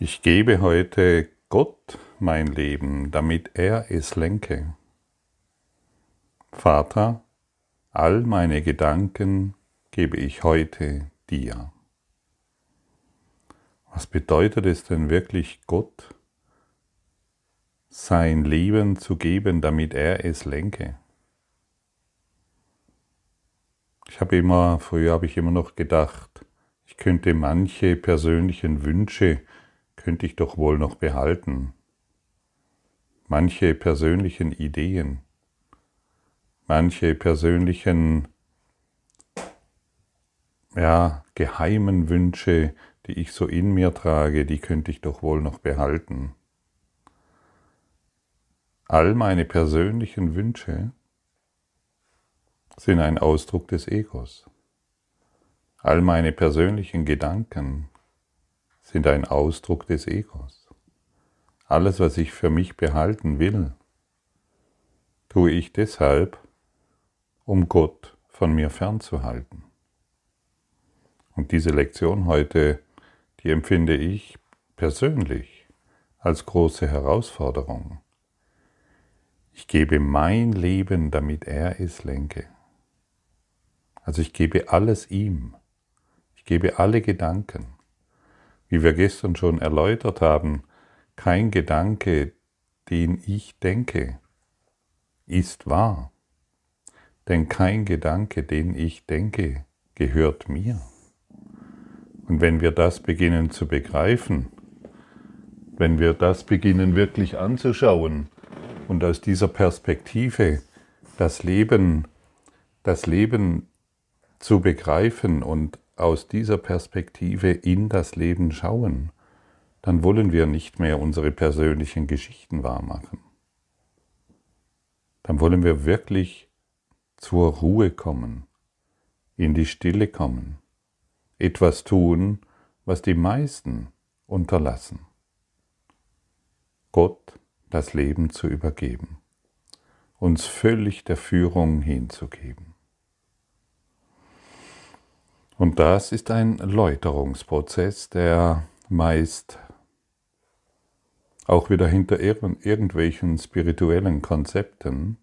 Ich gebe heute Gott mein Leben, damit er es lenke. Vater, all meine Gedanken gebe ich heute dir. Was bedeutet es denn wirklich Gott, sein Leben zu geben, damit er es lenke? Ich habe immer, früher habe ich immer noch gedacht, ich könnte manche persönlichen Wünsche könnte ich doch wohl noch behalten. Manche persönlichen Ideen, manche persönlichen, ja, geheimen Wünsche, die ich so in mir trage, die könnte ich doch wohl noch behalten. All meine persönlichen Wünsche sind ein Ausdruck des Egos. All meine persönlichen Gedanken sind ein Ausdruck des Egos. Alles, was ich für mich behalten will, tue ich deshalb, um Gott von mir fernzuhalten. Und diese Lektion heute, die empfinde ich persönlich als große Herausforderung. Ich gebe mein Leben, damit er es lenke. Also ich gebe alles ihm. Ich gebe alle Gedanken wie wir gestern schon erläutert haben, kein Gedanke, den ich denke, ist wahr. Denn kein Gedanke, den ich denke, gehört mir. Und wenn wir das beginnen zu begreifen, wenn wir das beginnen wirklich anzuschauen und aus dieser Perspektive das Leben, das Leben zu begreifen und aus dieser Perspektive in das Leben schauen, dann wollen wir nicht mehr unsere persönlichen Geschichten wahrmachen. Dann wollen wir wirklich zur Ruhe kommen, in die Stille kommen, etwas tun, was die meisten unterlassen. Gott das Leben zu übergeben, uns völlig der Führung hinzugeben. Und das ist ein Läuterungsprozess, der meist auch wieder hinter irgendwelchen spirituellen Konzepten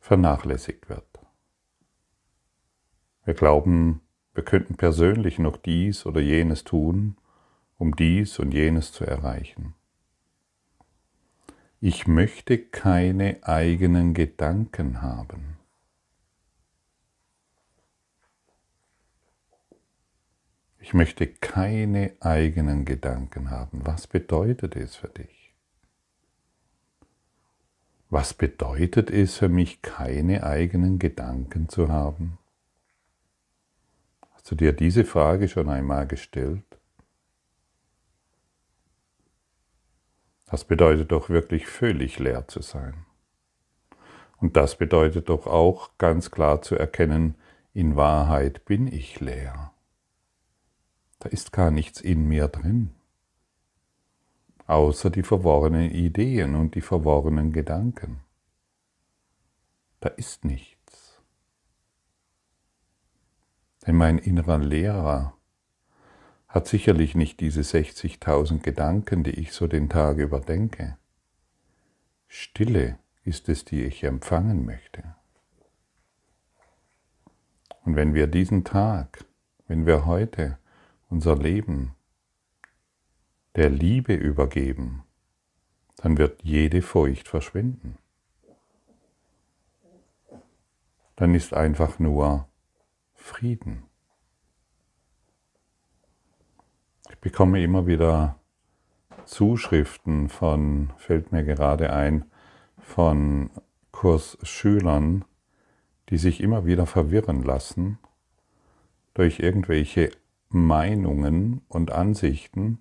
vernachlässigt wird. Wir glauben, wir könnten persönlich noch dies oder jenes tun, um dies und jenes zu erreichen. Ich möchte keine eigenen Gedanken haben. Ich möchte keine eigenen Gedanken haben. Was bedeutet es für dich? Was bedeutet es für mich, keine eigenen Gedanken zu haben? Hast du dir diese Frage schon einmal gestellt? Das bedeutet doch wirklich völlig leer zu sein. Und das bedeutet doch auch ganz klar zu erkennen, in Wahrheit bin ich leer. Da ist gar nichts in mir drin, außer die verworrenen Ideen und die verworrenen Gedanken. Da ist nichts. Denn mein innerer Lehrer hat sicherlich nicht diese 60.000 Gedanken, die ich so den Tag über denke. Stille ist es, die ich empfangen möchte. Und wenn wir diesen Tag, wenn wir heute unser Leben der Liebe übergeben, dann wird jede Furcht verschwinden. Dann ist einfach nur Frieden. Ich bekomme immer wieder Zuschriften von, fällt mir gerade ein, von Kursschülern, die sich immer wieder verwirren lassen durch irgendwelche Meinungen und Ansichten,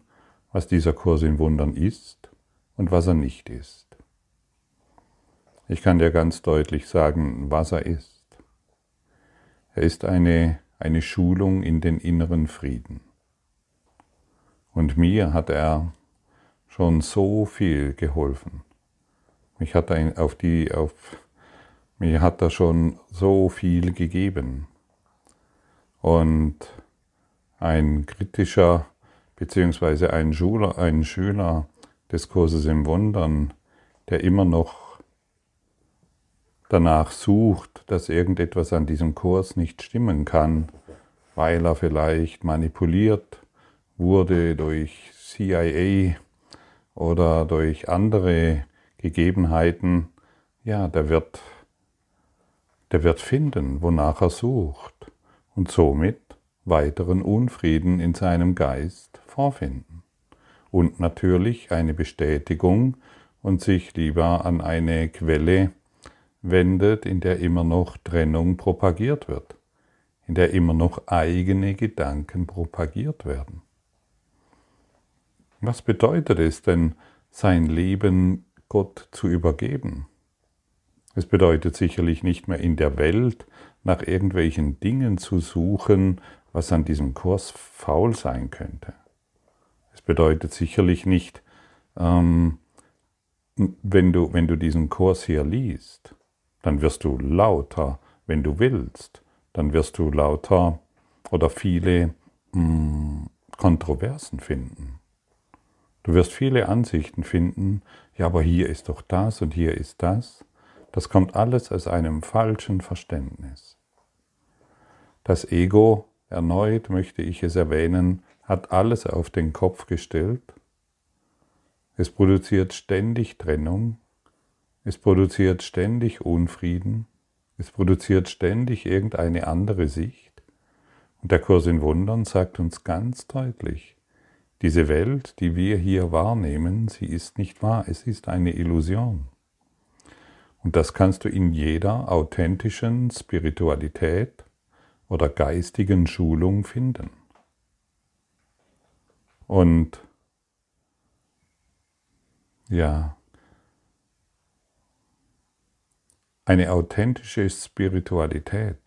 was dieser Kurs in Wundern ist und was er nicht ist. Ich kann dir ganz deutlich sagen, was er ist. Er ist eine, eine Schulung in den inneren Frieden. Und mir hat er schon so viel geholfen. Mich hat er auf die, auf, mir hat er schon so viel gegeben. Und ein kritischer beziehungsweise ein Schüler, ein Schüler des Kurses im Wundern, der immer noch danach sucht, dass irgendetwas an diesem Kurs nicht stimmen kann, weil er vielleicht manipuliert wurde durch CIA oder durch andere Gegebenheiten, ja, der wird, der wird finden, wonach er sucht. Und somit weiteren Unfrieden in seinem Geist vorfinden. Und natürlich eine Bestätigung und sich lieber an eine Quelle wendet, in der immer noch Trennung propagiert wird, in der immer noch eigene Gedanken propagiert werden. Was bedeutet es denn, sein Leben Gott zu übergeben? Es bedeutet sicherlich nicht mehr in der Welt nach irgendwelchen Dingen zu suchen, was an diesem Kurs faul sein könnte. Es bedeutet sicherlich nicht, ähm, wenn, du, wenn du diesen Kurs hier liest, dann wirst du lauter, wenn du willst, dann wirst du lauter oder viele mh, mm, Kontroversen finden. Du wirst viele Ansichten finden, ja, aber hier ist doch das und hier ist das. Das kommt alles aus einem falschen Verständnis. Das Ego, erneut möchte ich es erwähnen, hat alles auf den Kopf gestellt. Es produziert ständig Trennung, es produziert ständig Unfrieden, es produziert ständig irgendeine andere Sicht. Und der Kurs in Wundern sagt uns ganz deutlich, diese Welt, die wir hier wahrnehmen, sie ist nicht wahr, es ist eine Illusion. Und das kannst du in jeder authentischen Spiritualität oder geistigen Schulung finden. Und ja, eine authentische Spiritualität,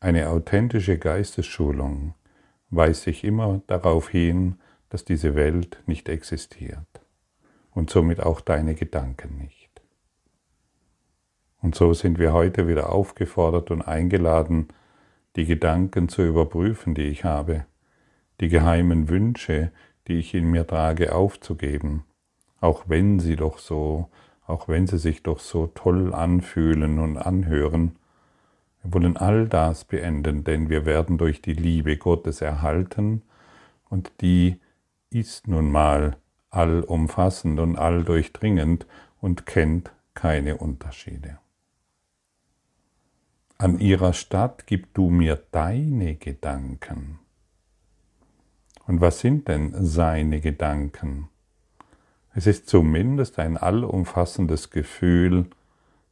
eine authentische Geistesschulung weist sich immer darauf hin, dass diese Welt nicht existiert und somit auch deine Gedanken nicht. Und so sind wir heute wieder aufgefordert und eingeladen, die Gedanken zu überprüfen, die ich habe, die geheimen Wünsche, die ich in mir trage, aufzugeben, auch wenn sie doch so, auch wenn sie sich doch so toll anfühlen und anhören, wir wollen all das beenden, denn wir werden durch die Liebe Gottes erhalten und die ist nun mal allumfassend und alldurchdringend und kennt keine Unterschiede. An ihrer Stadt gib du mir deine Gedanken. Und was sind denn seine Gedanken? Es ist zumindest ein allumfassendes Gefühl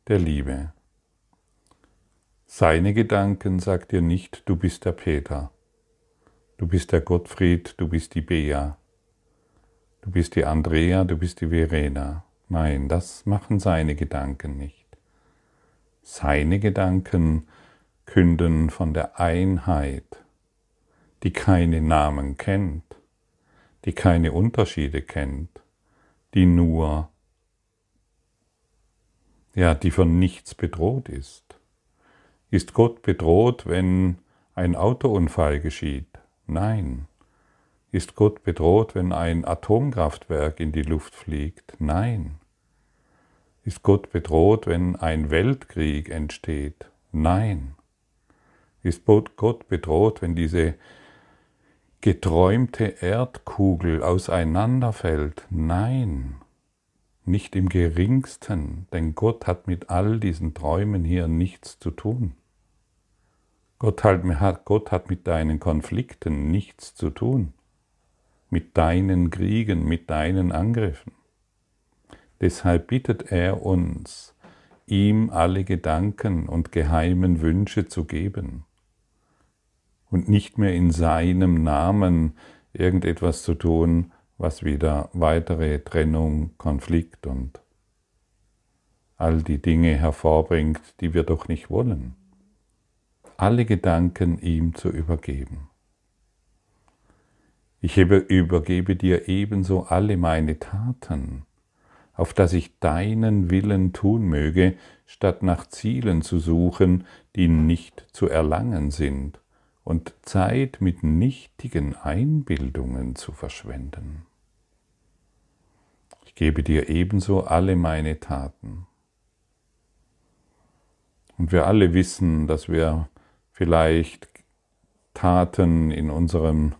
der Liebe. Seine Gedanken sagt dir nicht, du bist der Peter, du bist der Gottfried, du bist die Bea, du bist die Andrea, du bist die Verena. Nein, das machen seine Gedanken nicht. Seine Gedanken künden von der Einheit, die keine Namen kennt, die keine Unterschiede kennt, die nur, ja, die von nichts bedroht ist. Ist Gott bedroht, wenn ein Autounfall geschieht? Nein. Ist Gott bedroht, wenn ein Atomkraftwerk in die Luft fliegt? Nein. Ist Gott bedroht, wenn ein Weltkrieg entsteht? Nein. Ist Gott bedroht, wenn diese geträumte Erdkugel auseinanderfällt? Nein. Nicht im geringsten, denn Gott hat mit all diesen Träumen hier nichts zu tun. Gott hat, Gott hat mit deinen Konflikten nichts zu tun, mit deinen Kriegen, mit deinen Angriffen. Deshalb bittet er uns, ihm alle Gedanken und geheimen Wünsche zu geben und nicht mehr in seinem Namen irgendetwas zu tun, was wieder weitere Trennung, Konflikt und all die Dinge hervorbringt, die wir doch nicht wollen alle Gedanken ihm zu übergeben. Ich übergebe dir ebenso alle meine Taten, auf dass ich deinen Willen tun möge, statt nach Zielen zu suchen, die nicht zu erlangen sind und Zeit mit nichtigen Einbildungen zu verschwenden. Ich gebe dir ebenso alle meine Taten. Und wir alle wissen, dass wir vielleicht Taten in unserem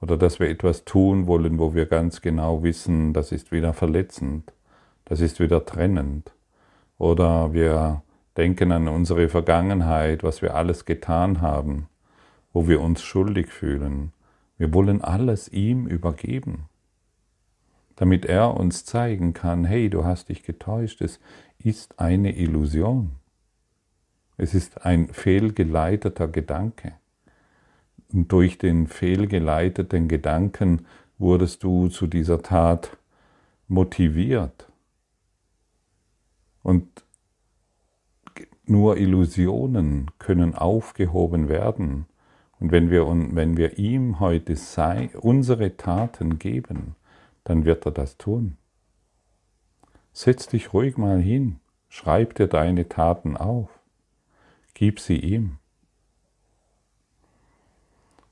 oder dass wir etwas tun wollen, wo wir ganz genau wissen, das ist wieder verletzend, das ist wieder trennend. Oder wir denken an unsere Vergangenheit, was wir alles getan haben, wo wir uns schuldig fühlen. Wir wollen alles ihm übergeben, damit er uns zeigen kann, hey, du hast dich getäuscht, es ist eine Illusion. Es ist ein fehlgeleiteter Gedanke. Und durch den fehlgeleiteten Gedanken wurdest du zu dieser Tat motiviert. Und nur Illusionen können aufgehoben werden. Und wenn wir, wenn wir ihm heute sei, unsere Taten geben, dann wird er das tun. Setz dich ruhig mal hin, schreib dir deine Taten auf, gib sie ihm.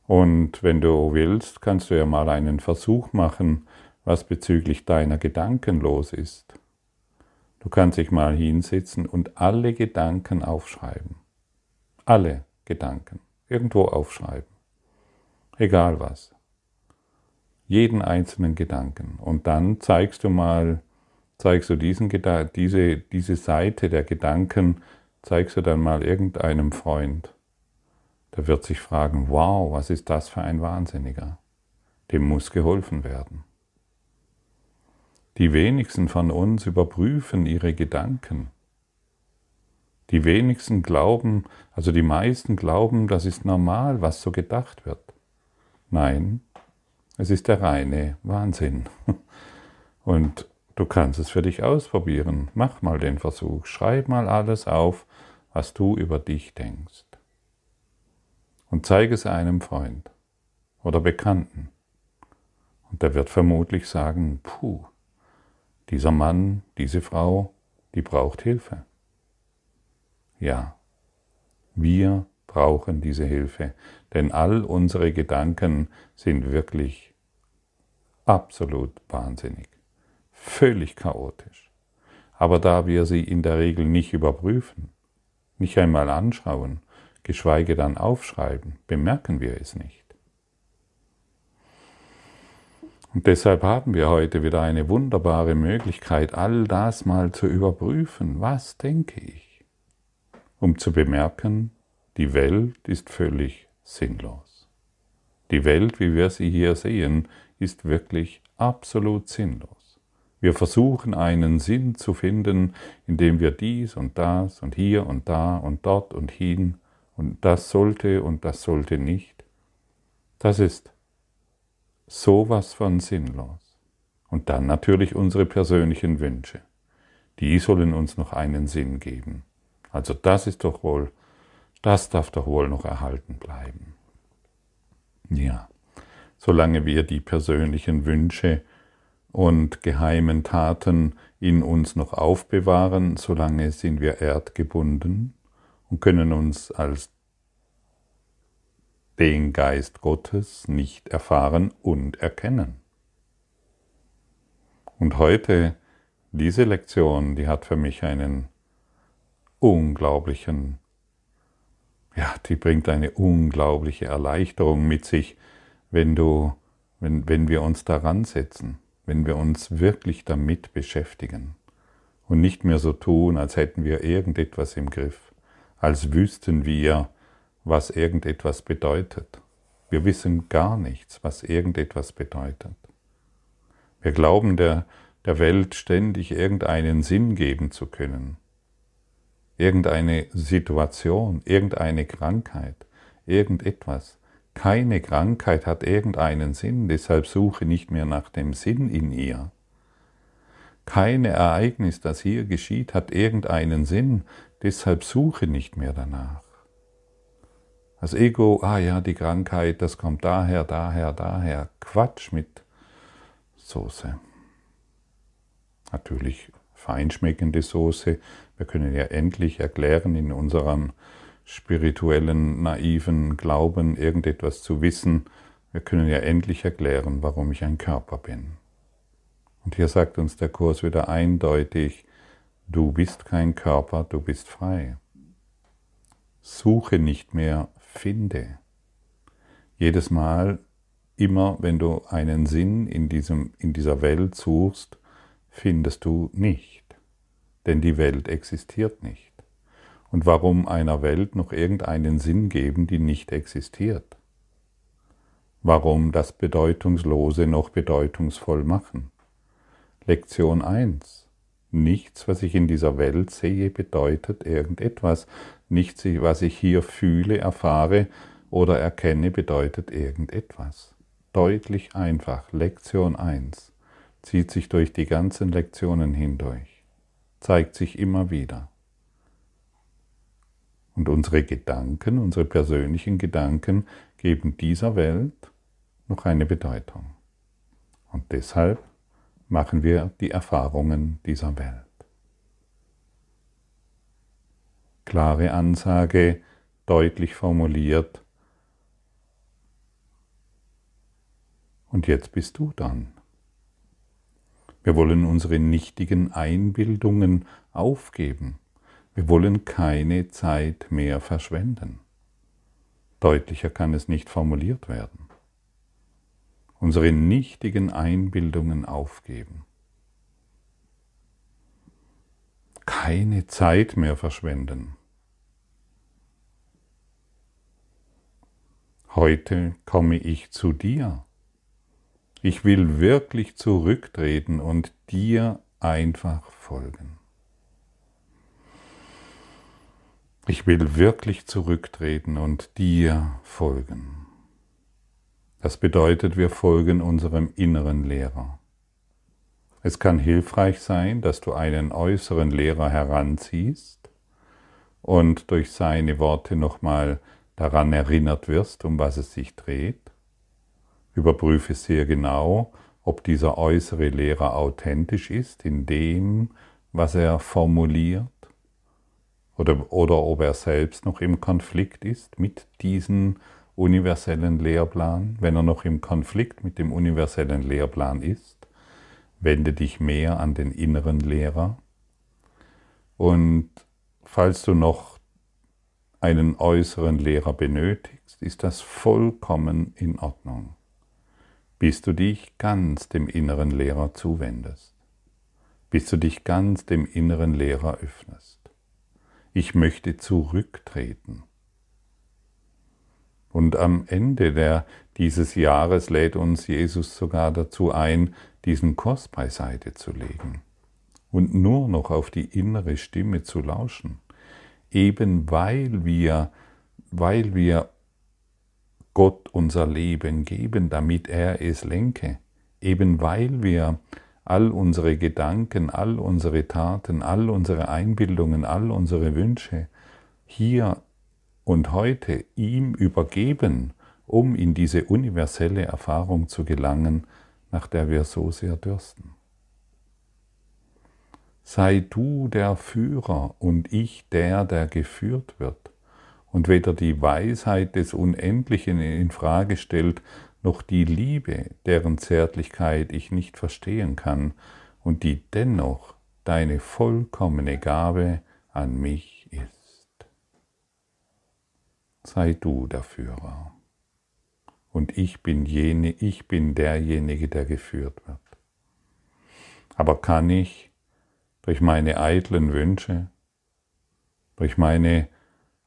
Und wenn du willst, kannst du ja mal einen Versuch machen, was bezüglich deiner Gedanken los ist. Du kannst dich mal hinsetzen und alle Gedanken aufschreiben. Alle Gedanken. Irgendwo aufschreiben. Egal was. Jeden einzelnen Gedanken. Und dann zeigst du mal, zeigst du diesen, diese, diese Seite der Gedanken, zeigst du dann mal irgendeinem Freund der wird sich fragen, wow, was ist das für ein Wahnsinniger? Dem muss geholfen werden. Die wenigsten von uns überprüfen ihre Gedanken. Die wenigsten glauben, also die meisten glauben, das ist normal, was so gedacht wird. Nein, es ist der reine Wahnsinn. Und du kannst es für dich ausprobieren. Mach mal den Versuch. Schreib mal alles auf, was du über dich denkst und zeige es einem Freund oder Bekannten. Und der wird vermutlich sagen, puh, dieser Mann, diese Frau, die braucht Hilfe. Ja, wir brauchen diese Hilfe, denn all unsere Gedanken sind wirklich absolut wahnsinnig, völlig chaotisch. Aber da wir sie in der Regel nicht überprüfen, nicht einmal anschauen geschweige dann aufschreiben, bemerken wir es nicht. Und deshalb haben wir heute wieder eine wunderbare Möglichkeit, all das mal zu überprüfen. Was denke ich? Um zu bemerken, die Welt ist völlig sinnlos. Die Welt, wie wir sie hier sehen, ist wirklich absolut sinnlos. Wir versuchen einen Sinn zu finden, indem wir dies und das und hier und da und dort und hin und das sollte und das sollte nicht, das ist sowas von sinnlos. Und dann natürlich unsere persönlichen Wünsche. Die sollen uns noch einen Sinn geben. Also das ist doch wohl, das darf doch wohl noch erhalten bleiben. Ja, solange wir die persönlichen Wünsche und geheimen Taten in uns noch aufbewahren, solange sind wir erdgebunden und können uns als den Geist Gottes nicht erfahren und erkennen. Und heute, diese Lektion, die hat für mich einen unglaublichen, ja, die bringt eine unglaubliche Erleichterung mit sich, wenn du, wenn, wenn wir uns daran setzen, wenn wir uns wirklich damit beschäftigen und nicht mehr so tun, als hätten wir irgendetwas im Griff als wüssten wir, was irgendetwas bedeutet. Wir wissen gar nichts, was irgendetwas bedeutet. Wir glauben der, der Welt ständig irgendeinen Sinn geben zu können. Irgendeine Situation, irgendeine Krankheit, irgendetwas. Keine Krankheit hat irgendeinen Sinn, deshalb suche nicht mehr nach dem Sinn in ihr. Kein Ereignis, das hier geschieht, hat irgendeinen Sinn, Deshalb suche nicht mehr danach. Das Ego, ah ja, die Krankheit, das kommt daher, daher, daher. Quatsch mit Soße. Natürlich feinschmeckende Soße. Wir können ja endlich erklären in unserem spirituellen, naiven Glauben, irgendetwas zu wissen. Wir können ja endlich erklären, warum ich ein Körper bin. Und hier sagt uns der Kurs wieder eindeutig, du bist kein Körper, du bist frei. Suche nicht mehr, finde. Jedes Mal, immer wenn du einen Sinn in, diesem, in dieser Welt suchst, findest du nicht. Denn die Welt existiert nicht. Und warum einer Welt noch irgendeinen Sinn geben, die nicht existiert? Warum das Bedeutungslose noch bedeutungsvoll machen? Lektion 1. Nichts, was ich in dieser Welt sehe, bedeutet irgendetwas. Nichts, was ich hier fühle, erfahre oder erkenne, bedeutet irgendetwas. Deutlich einfach. Lektion 1 zieht sich durch die ganzen Lektionen hindurch, zeigt sich immer wieder. Und unsere Gedanken, unsere persönlichen Gedanken geben dieser Welt noch eine Bedeutung. Und deshalb machen wir die Erfahrungen dieser Welt. Klare Ansage, deutlich formuliert. Und jetzt bist du dran. Wir wollen unsere nichtigen Einbildungen aufgeben. Wir wollen keine Zeit mehr verschwenden. Deutlicher kann es nicht formuliert werden unsere nichtigen Einbildungen aufgeben. Keine Zeit mehr verschwenden. Heute komme ich zu dir. Ich will wirklich zurücktreten und dir einfach folgen. Ich will wirklich zurücktreten und dir folgen. Das bedeutet, wir folgen unserem inneren Lehrer. Es kann hilfreich sein, dass du einen äußeren Lehrer heranziehst und durch seine Worte nochmal daran erinnert wirst, um was es sich dreht. Überprüfe sehr genau, ob dieser äußere Lehrer authentisch ist in dem, was er formuliert, oder, oder ob er selbst noch im Konflikt ist mit diesen universellen Lehrplan, wenn er noch im Konflikt mit dem universellen Lehrplan ist, wende dich mehr an den inneren Lehrer. Und falls du noch einen äußeren Lehrer benötigst, ist das vollkommen in Ordnung, bis du dich ganz dem inneren Lehrer zuwendest, bis du dich ganz dem inneren Lehrer öffnest. Ich möchte zurücktreten. Und am Ende der, dieses Jahres lädt uns Jesus sogar dazu ein, diesen Kurs beiseite zu legen und nur noch auf die innere Stimme zu lauschen, eben weil wir, weil wir Gott unser Leben geben, damit er es lenke, eben weil wir all unsere Gedanken, all unsere Taten, all unsere Einbildungen, all unsere Wünsche hier und heute ihm übergeben, um in diese universelle Erfahrung zu gelangen, nach der wir so sehr dürsten. Sei du der Führer und ich der, der geführt wird, und weder die Weisheit des Unendlichen in Frage stellt, noch die Liebe, deren Zärtlichkeit ich nicht verstehen kann und die dennoch deine vollkommene Gabe an mich sei du der Führer. Und ich bin jene, ich bin derjenige, der geführt wird. Aber kann ich durch meine eitlen Wünsche, durch meine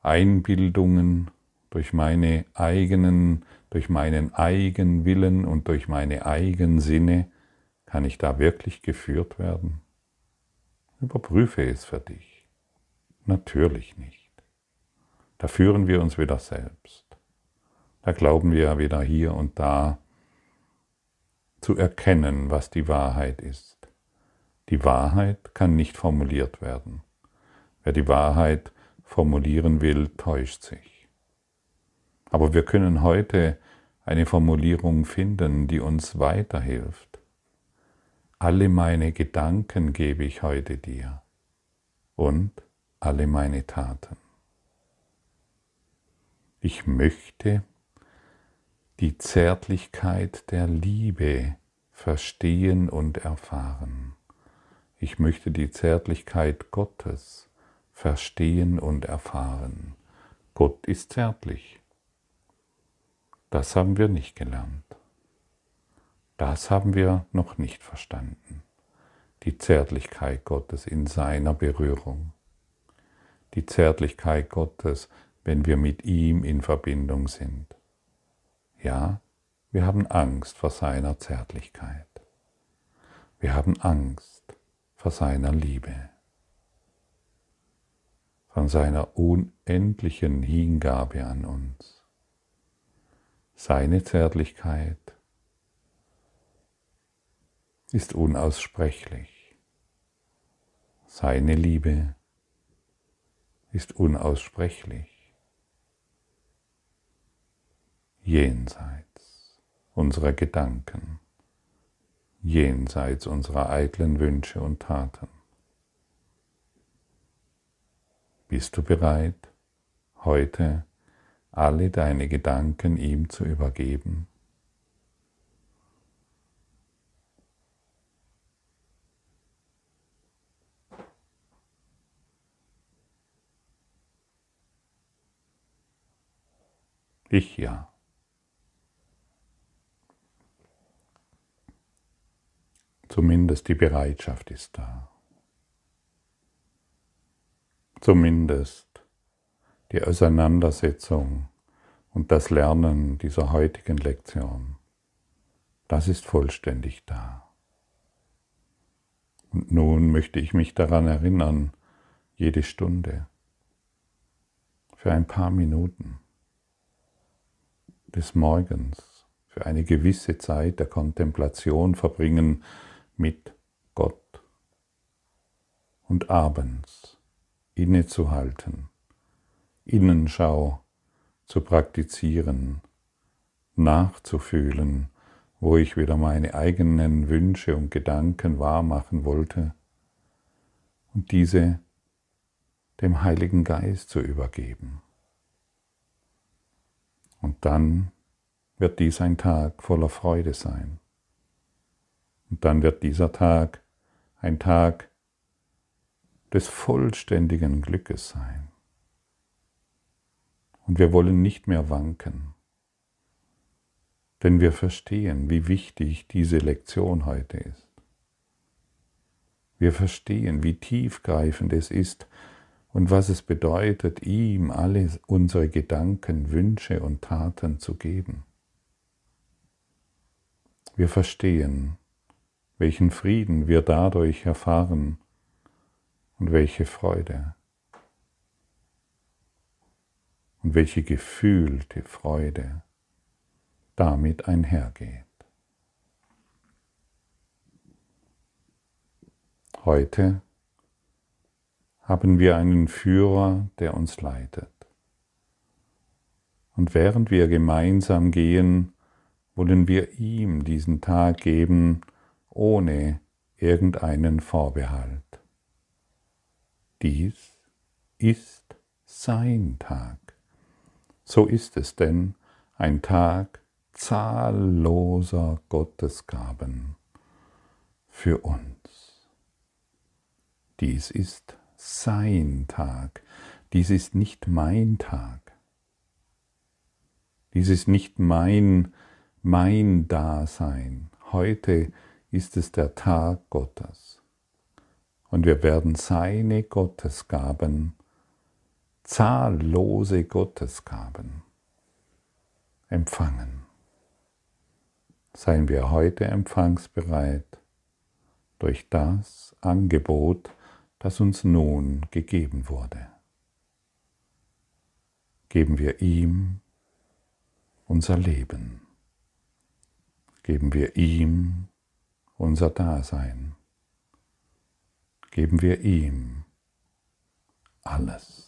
Einbildungen, durch meine eigenen, durch meinen Eigenwillen und durch meine Eigensinne, kann ich da wirklich geführt werden? Überprüfe es für dich. Natürlich nicht. Da führen wir uns wieder selbst. Da glauben wir wieder hier und da zu erkennen, was die Wahrheit ist. Die Wahrheit kann nicht formuliert werden. Wer die Wahrheit formulieren will, täuscht sich. Aber wir können heute eine Formulierung finden, die uns weiterhilft. Alle meine Gedanken gebe ich heute dir und alle meine Taten. Ich möchte die Zärtlichkeit der Liebe verstehen und erfahren. Ich möchte die Zärtlichkeit Gottes verstehen und erfahren. Gott ist zärtlich. Das haben wir nicht gelernt. Das haben wir noch nicht verstanden. Die Zärtlichkeit Gottes in seiner Berührung. Die Zärtlichkeit Gottes, wenn wir mit ihm in Verbindung sind. Ja, wir haben Angst vor seiner Zärtlichkeit. Wir haben Angst vor seiner Liebe, von seiner unendlichen Hingabe an uns. Seine Zärtlichkeit ist unaussprechlich. Seine Liebe ist unaussprechlich. Jenseits unserer Gedanken, jenseits unserer eitlen Wünsche und Taten. Bist du bereit, heute alle deine Gedanken ihm zu übergeben? Ich ja. Zumindest die Bereitschaft ist da. Zumindest die Auseinandersetzung und das Lernen dieser heutigen Lektion, das ist vollständig da. Und nun möchte ich mich daran erinnern, jede Stunde, für ein paar Minuten, des Morgens für eine gewisse Zeit der Kontemplation verbringen mit Gott und abends innezuhalten, Innenschau zu praktizieren, nachzufühlen, wo ich wieder meine eigenen Wünsche und Gedanken wahrmachen wollte und diese dem Heiligen Geist zu übergeben. Und dann wird dies ein Tag voller Freude sein. Und dann wird dieser Tag ein Tag des vollständigen Glückes sein. Und wir wollen nicht mehr wanken, denn wir verstehen, wie wichtig diese Lektion heute ist. Wir verstehen, wie tiefgreifend es ist, und was es bedeutet, ihm alle unsere Gedanken, Wünsche und Taten zu geben. Wir verstehen, welchen Frieden wir dadurch erfahren und welche Freude und welche gefühlte Freude damit einhergeht. Heute haben wir einen Führer, der uns leitet. Und während wir gemeinsam gehen, wollen wir ihm diesen Tag geben, ohne irgendeinen Vorbehalt. Dies ist sein Tag. So ist es denn ein Tag zahlloser Gottesgaben für uns. Dies ist sein Tag. Dies ist nicht mein Tag. Dies ist nicht mein, mein Dasein. Heute ist es der Tag Gottes. Und wir werden seine Gottesgaben, zahllose Gottesgaben, empfangen. Seien wir heute empfangsbereit durch das Angebot, das uns nun gegeben wurde. Geben wir ihm unser Leben. Geben wir ihm unser Dasein. Geben wir ihm alles.